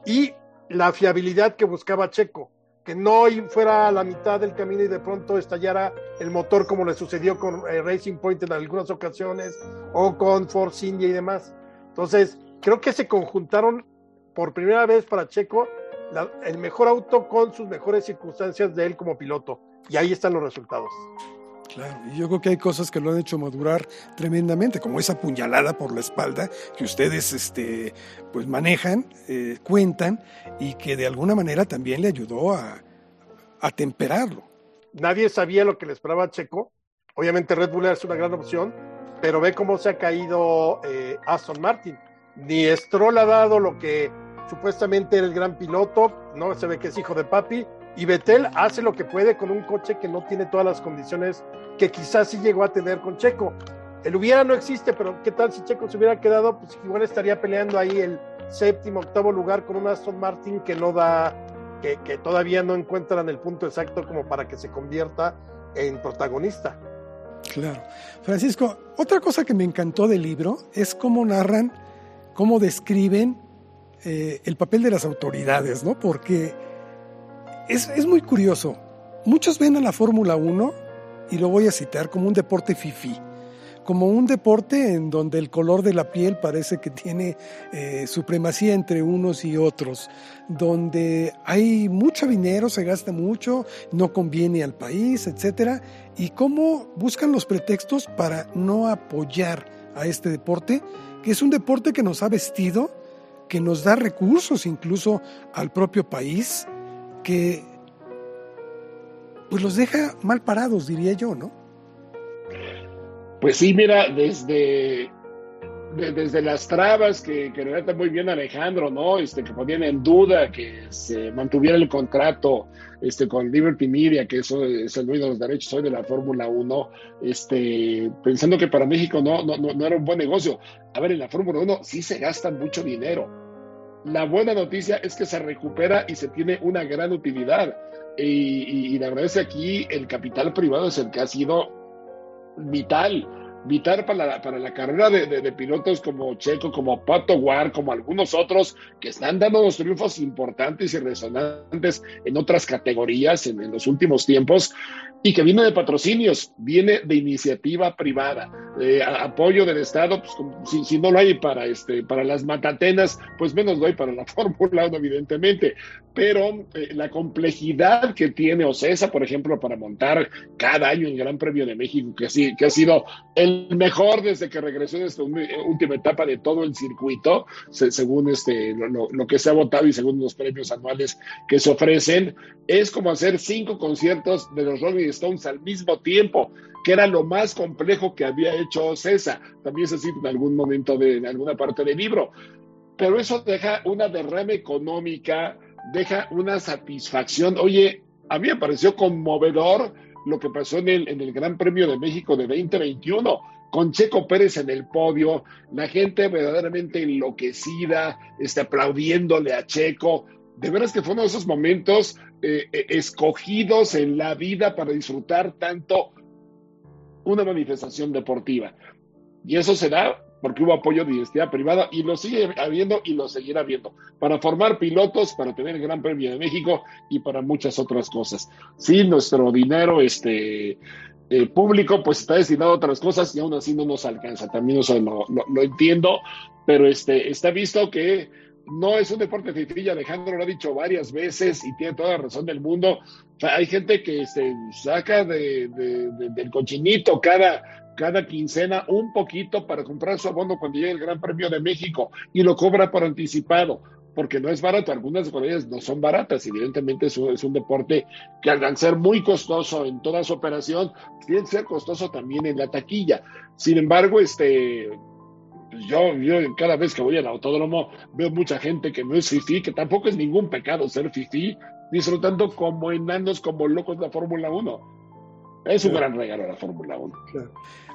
y la fiabilidad que buscaba Checo, que no fuera a la mitad del camino y de pronto estallara el motor como le sucedió con eh, Racing Point en algunas ocasiones o con Force India y demás. Entonces, creo que se conjuntaron por primera vez para Checo la, el mejor auto con sus mejores circunstancias de él como piloto y ahí están los resultados. Claro, y yo creo que hay cosas que lo han hecho madurar tremendamente, como esa puñalada por la espalda que ustedes este, pues manejan, eh, cuentan, y que de alguna manera también le ayudó a, a temperarlo. Nadie sabía lo que le esperaba a Checo. Obviamente Red Bull es una gran opción, pero ve cómo se ha caído eh, Aston Martin. Ni Stroll ha dado lo que supuestamente era el gran piloto, no se ve que es hijo de papi, y Vettel hace lo que puede con un coche que no tiene todas las condiciones que quizás sí llegó a tener con Checo. El hubiera no existe, pero ¿qué tal si Checo se hubiera quedado? Pues igual estaría peleando ahí el séptimo, octavo lugar con un Aston Martin que no da, que, que todavía no encuentran el punto exacto como para que se convierta en protagonista. Claro. Francisco, otra cosa que me encantó del libro es cómo narran, cómo describen eh, el papel de las autoridades, ¿no? Porque es, es muy curioso. Muchos ven a la Fórmula 1, y lo voy a citar, como un deporte fifí como un deporte en donde el color de la piel parece que tiene eh, supremacía entre unos y otros, donde hay mucho dinero, se gasta mucho, no conviene al país, etcétera, y cómo buscan los pretextos para no apoyar a este deporte, que es un deporte que nos ha vestido, que nos da recursos incluso al propio país, que pues los deja mal parados, diría yo, ¿no? Pues sí, mira, desde, desde las trabas que, que relata muy bien Alejandro, ¿no? Este, que ponían en duda que se mantuviera el contrato este, con Liberty Media, que eso es el dueño de los derechos hoy de la Fórmula 1, este, pensando que para México no, no, no era un buen negocio. A ver, en la Fórmula 1 sí se gasta mucho dinero. La buena noticia es que se recupera y se tiene una gran utilidad. Y, y la verdad es que aquí el capital privado es el que ha sido vital, vital para la, para la carrera de, pilotos como Checo, como Pato War, como algunos otros que están dando unos triunfos importantes y resonantes en otras categorías en los últimos tiempos y que viene de patrocinios, viene de iniciativa privada, apoyo del Estado, pues si, no lo hay para, este, para las matatenas, pues menos hay para la *laughs* Fórmula 1, evidentemente. Pero eh, la complejidad que tiene OCESA, por ejemplo, para montar cada año el Gran Premio de México, que, sí, que ha sido el mejor desde que regresó en esta última etapa de todo el circuito, según este, lo, lo que se ha votado y según los premios anuales que se ofrecen, es como hacer cinco conciertos de los Rolling Stones al mismo tiempo, que era lo más complejo que había hecho César. También se cita en algún momento de en alguna parte del libro. Pero eso deja una derrama económica, deja una satisfacción. Oye, a mí me pareció conmovedor lo que pasó en el, en el Gran Premio de México de 2021 con Checo Pérez en el podio, la gente verdaderamente enloquecida, este, aplaudiéndole a Checo. De veras que fue uno de esos momentos eh, eh, escogidos en la vida para disfrutar tanto una manifestación deportiva. Y eso se da porque hubo apoyo de identidad privada y lo sigue habiendo y lo seguirá habiendo para formar pilotos, para tener el Gran Premio de México y para muchas otras cosas. Sí, nuestro dinero este, eh, público pues está destinado a otras cosas y aún así no nos alcanza. También eso lo, lo entiendo, pero este, está visto que no es un deporte fifilla, Alejandro lo ha dicho varias veces y tiene toda la razón del mundo. hay gente que se saca de, del cochinito cada, quincena un poquito para comprar su abono cuando llegue el Gran Premio de México y lo cobra por anticipado, porque no es barato. Algunas de ellas no son baratas, evidentemente es un, es un deporte que al ser muy costoso en toda su operación, tiene que ser costoso también en la taquilla. Sin embargo, este yo, yo cada vez que voy al autódromo veo mucha gente que no es fifí, que tampoco es ningún pecado ser fifí, disfrutando como enanos, como locos la Fórmula 1. Es un gran regalo la Fórmula 1.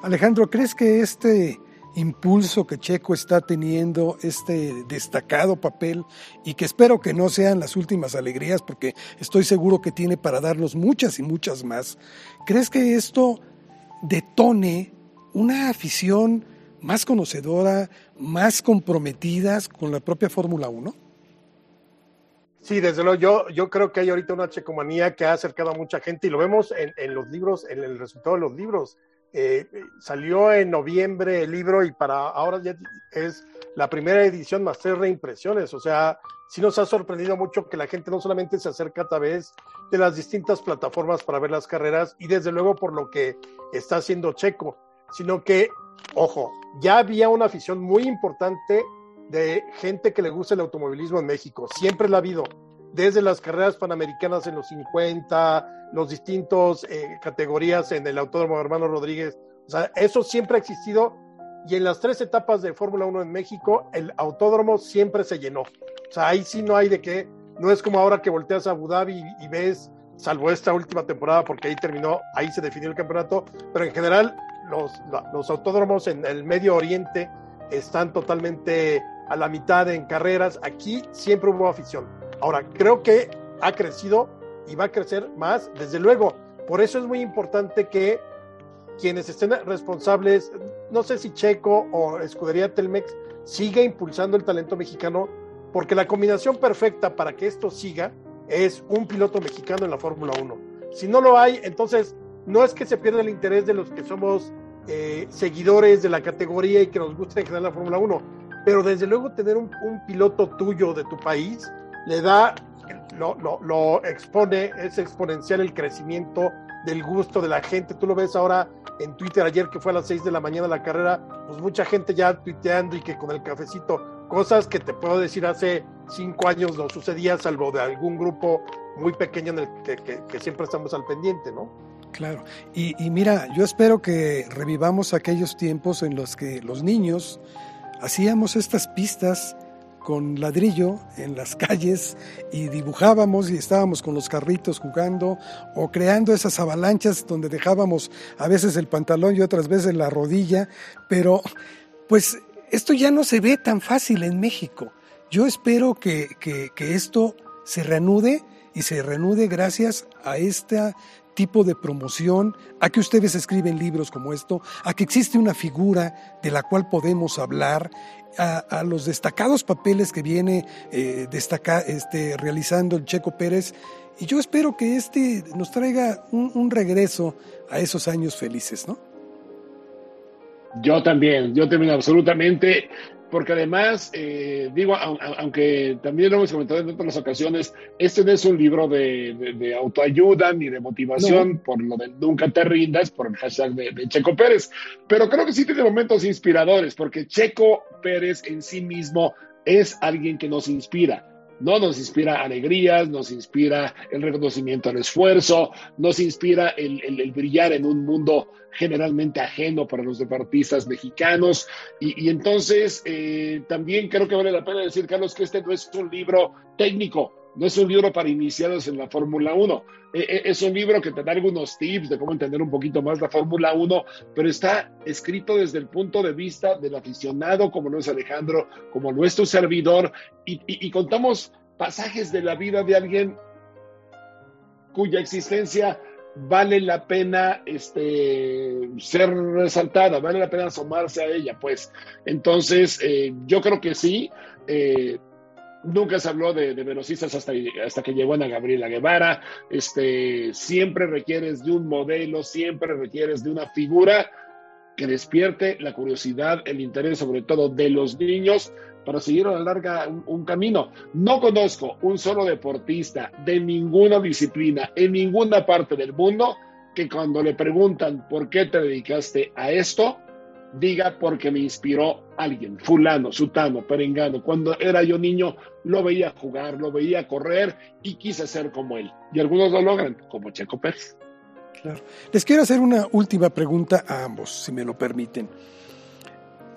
Alejandro, ¿crees que este impulso que Checo está teniendo, este destacado papel, y que espero que no sean las últimas alegrías, porque estoy seguro que tiene para darnos muchas y muchas más, ¿crees que esto detone una afición más conocedora, más comprometidas con la propia Fórmula 1? Sí, desde luego, yo, yo creo que hay ahorita una checomanía que ha acercado a mucha gente y lo vemos en, los libros, en el resultado de los libros. Eh, salió en noviembre el libro y para ahora ya es la primera edición más tres reimpresiones. O sea, sí nos ha sorprendido mucho que la gente no solamente se acerca a través de las distintas plataformas para ver las carreras y desde luego por lo que está haciendo Checo, sino que, ojo, ya había una afición muy importante de gente que le gusta el automovilismo en México. Siempre la ha habido desde las carreras panamericanas en los 50, los distintos eh, categorías en el Autódromo Hermano Rodríguez. O sea, eso siempre ha existido y en las tres etapas de Fórmula 1 en México, el autódromo siempre se llenó. O sea, ahí sí no hay de qué. No es como ahora que volteas a Abu Dhabi y, ves, salvo esta última temporada, porque ahí terminó, ahí se definió el campeonato, pero en general los, los autódromos en el Medio Oriente están totalmente a la mitad en carreras. Aquí siempre hubo afición Ahora, creo que ha crecido y va a crecer más, desde luego. Por eso es muy importante que quienes estén responsables, no sé si Checo o Escudería Telmex, siga impulsando el talento mexicano, porque la combinación perfecta para que esto siga es un piloto mexicano en la Fórmula 1. Si no lo hay, entonces no es que se pierda el interés de los que somos eh, seguidores de la categoría y que nos gusta en general la Fórmula 1, pero desde luego tener un, piloto tuyo de tu país le da, lo, lo, expone, es exponencial el crecimiento del gusto de la gente. Tú lo ves ahora en Twitter ayer que fue a las 6 de la mañana la carrera, pues mucha gente ya tuiteando y que con el cafecito, cosas que te puedo decir hace cinco años no sucedía, salvo de algún grupo muy pequeño en el que, siempre estamos al pendiente, ¿no? Claro, y, mira, yo espero que revivamos aquellos tiempos en los que los niños hacíamos estas pistas con ladrillo en las *laughs* calles y dibujábamos y estábamos con los carritos jugando o creando esas avalanchas donde dejábamos a veces el pantalón y otras veces la rodilla, pero pues esto ya no se ve tan fácil en México. Yo espero que, que esto se reanude y se reanude gracias a esta tipo de promoción, a que ustedes escriben libros como esto, a que existe una figura de la cual podemos hablar, a, los destacados papeles que viene eh, este, realizando el Checo Pérez. Y yo espero que este nos traiga un regreso a esos años felices, ¿no? Yo también, yo también absolutamente porque además, eh, digo, aunque también lo hemos comentado en otras ocasiones, este no es un libro de, autoayuda ni de motivación, por lo de nunca te rindas, por el hashtag de, de, Checo Pérez, pero creo que sí tiene momentos inspiradores, porque Checo Pérez en sí mismo es alguien que nos inspira. ¿No? Nos inspira alegrías, nos inspira el reconocimiento al esfuerzo, nos inspira el, brillar en un mundo generalmente ajeno para los deportistas mexicanos. Y, entonces eh, también creo que vale la pena decir, Carlos, que este no es un libro técnico, no es un libro para iniciados en la Fórmula 1. Eh, eh, es un libro que te da algunos tips de cómo entender un poquito más la Fórmula 1, pero está escrito desde el punto de vista del aficionado, como lo es Alejandro, como nuestro servidor, y, contamos pasajes de la vida de alguien cuya existencia vale la pena este, ser resaltada, vale la pena asomarse a ella, pues. Entonces, eh, yo creo que sí. Nunca se habló de, de velocistas hasta, hasta que llegó Ana Gabriela Guevara. Este, siempre requieres de un modelo, siempre requieres de una figura que despierte la curiosidad, el interés sobre todo de los niños para seguir a la larga un, camino. No conozco un solo deportista de ninguna disciplina en ninguna parte del mundo que cuando le preguntan por qué te dedicaste a esto, diga porque me inspiró alguien, fulano, sutano, perengano. Cuando era yo niño lo veía jugar, lo veía correr y quise ser como él. Y algunos lo logran, como Checo Pérez. Claro. Les quiero hacer una última pregunta a ambos, si me lo permiten.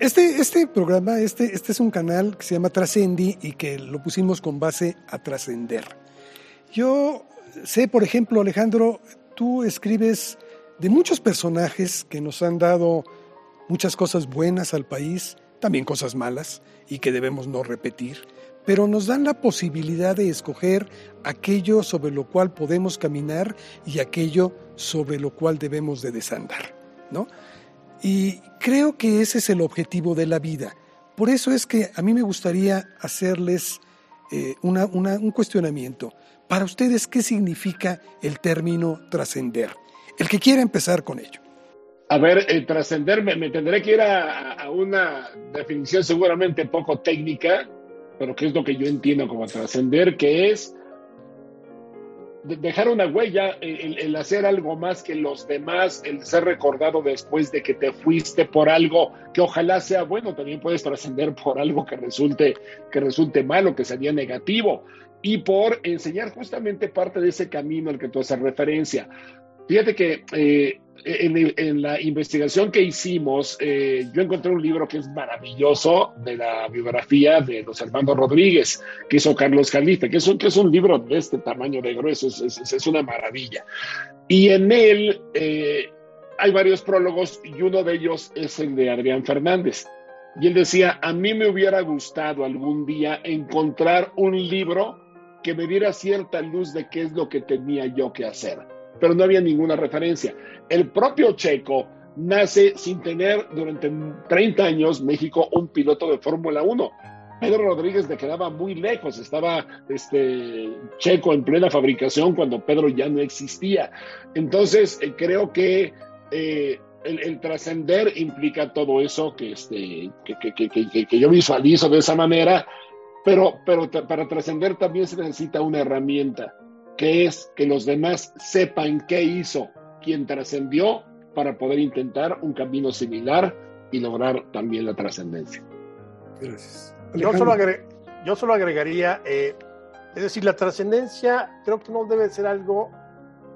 Este, este programa, este, este es un canal que se llama Trascendi y que lo pusimos con base a trascender. Yo sé, por ejemplo, Alejandro, tú escribes de muchos personajes que nos han dado muchas cosas buenas al país, también cosas malas y que debemos no repetir, pero nos dan la posibilidad de escoger aquello sobre lo cual podemos caminar y aquello sobre lo cual debemos de desandar, ¿no? Y creo que ese es el objetivo de la vida. Por eso es que a mí me gustaría hacerles eh, un cuestionamiento. Para ustedes, ¿qué significa el término trascender? El que quiera empezar con ello. A ver, el trascender, me, tendré que ir a, una definición seguramente poco técnica, pero que es lo que yo entiendo como trascender, que es dejar una huella, el, hacer algo más que los demás, el ser recordado después de que te fuiste por algo que ojalá sea bueno, también puedes trascender por algo que resulte, que resulte malo, que sería negativo, y por enseñar justamente parte de ese camino al que tú haces referencia. Fíjate que eh, en, la investigación que hicimos, eh, yo encontré un libro que es maravilloso de la biografía de los hermanos Rodríguez, que hizo Carlos Calife, que es un, que es un libro de este tamaño de grueso, es, una maravilla. Y en él eh, hay varios prólogos y uno de ellos es el de Adrián Fernández. Y él decía, a mí me hubiera gustado algún día encontrar un libro que me diera cierta luz de qué es lo que tenía yo que hacer pero no había ninguna referencia. El propio Checo nace sin tener durante 30 años México un piloto de Fórmula 1. Pedro Rodríguez le quedaba muy lejos, estaba este, Checo en plena fabricación cuando Pedro ya no existía. Entonces, eh, creo que eh, el, trascender implica todo eso que, este, que, que, yo visualizo de esa manera, pero, pero para trascender también se necesita una herramienta que es que los demás sepan qué hizo quien trascendió para poder intentar un camino similar y lograr también la trascendencia. Gracias. Yo solo, yo solo, agregaría, eh, es decir, la trascendencia creo que no debe ser algo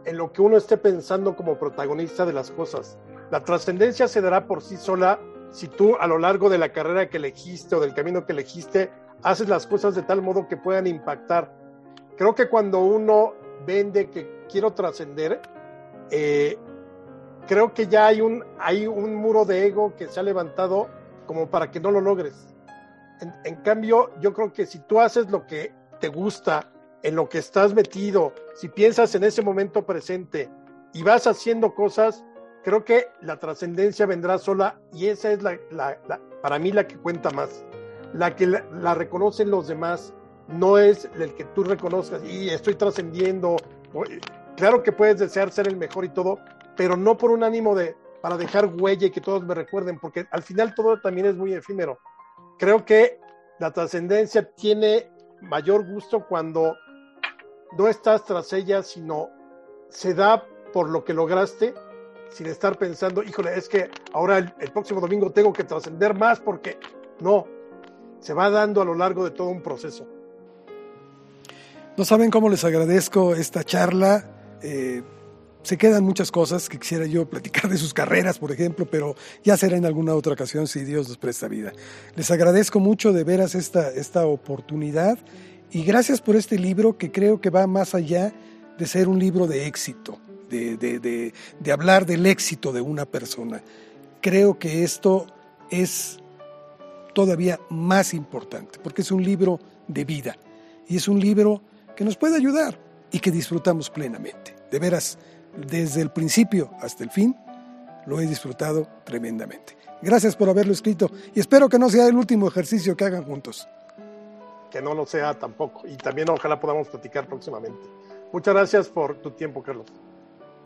en lo que uno esté pensando como protagonista de las cosas. La trascendencia se dará por sí sola si tú a lo largo de la carrera que elegiste o del camino que elegiste haces las cosas de tal modo que puedan impactar creo que cuando uno vende que quiero trascender, eh, creo que ya hay un, hay un muro de ego que se ha levantado como para que no lo logres. En, cambio, yo creo que si tú haces lo que te gusta, en lo que estás metido, si piensas en ese momento presente y vas haciendo cosas, creo que la trascendencia vendrá sola y esa es la, para mí la que cuenta más, la que la reconocen los demás, no es el que tú reconozcas y estoy trascendiendo. Claro que puedes desear ser el mejor y todo, pero no por un ánimo de para dejar huella y que todos me recuerden, porque al final todo también es muy efímero. Creo que la trascendencia tiene mayor gusto cuando no estás tras ella, sino se da por lo que lograste, sin estar pensando, híjole, es que ahora el, el próximo domingo tengo que trascender más porque no, se va dando a lo largo de todo un proceso. No saben cómo les agradezco esta charla. Eh, se quedan muchas cosas que quisiera yo *laughs* platicar de sus carreras, por ejemplo, pero ya será en alguna otra ocasión si Dios nos presta vida. Les agradezco mucho de veras esta, esta oportunidad y gracias por este libro que creo que va más allá de ser un libro de éxito, de, de hablar del éxito de una persona. Creo que esto es todavía más importante, porque es un libro de vida y es un libro que nos puede ayudar y que disfrutamos plenamente. De veras, desde el principio hasta el fin, lo he disfrutado tremendamente. Gracias por haberlo escrito y espero que no sea el último ejercicio que hagan juntos. Que no lo sea tampoco y también ojalá podamos platicar próximamente. Muchas gracias por tu tiempo, Carlos.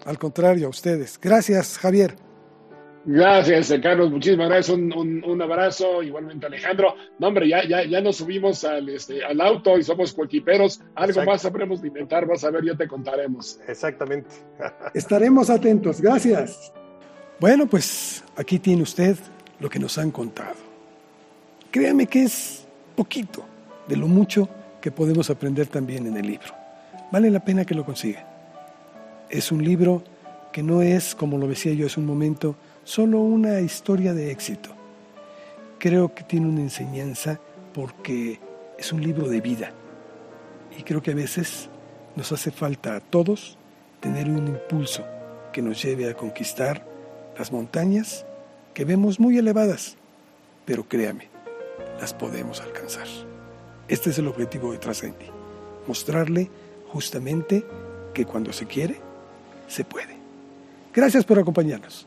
Al contrario, a ustedes. Gracias, Javier. Gracias, Carlos. Muchísimas gracias. Un, un, abrazo. Igualmente, Alejandro. No, hombre, ya, ya, ya nos subimos al, este, al auto y somos coequiperos. Algo más sabremos de inventar. Vas a ver, ya te contaremos. Exactamente. *laughs* Estaremos atentos. Gracias. Bueno, pues aquí tiene usted lo que nos han contado. Créame que es poquito de lo mucho que podemos aprender también en el libro. Vale la pena que lo consiga. Es un libro que no es, como lo decía yo hace un momento, solo una historia de éxito. Creo que tiene una enseñanza porque es un libro de vida. Y creo que a veces nos hace falta a todos tener un impulso que nos lleve a conquistar las montañas que vemos muy elevadas, pero créame, las podemos alcanzar. Este es el objetivo de Trascendi, mostrarle justamente que cuando se quiere, se puede. Gracias por acompañarnos.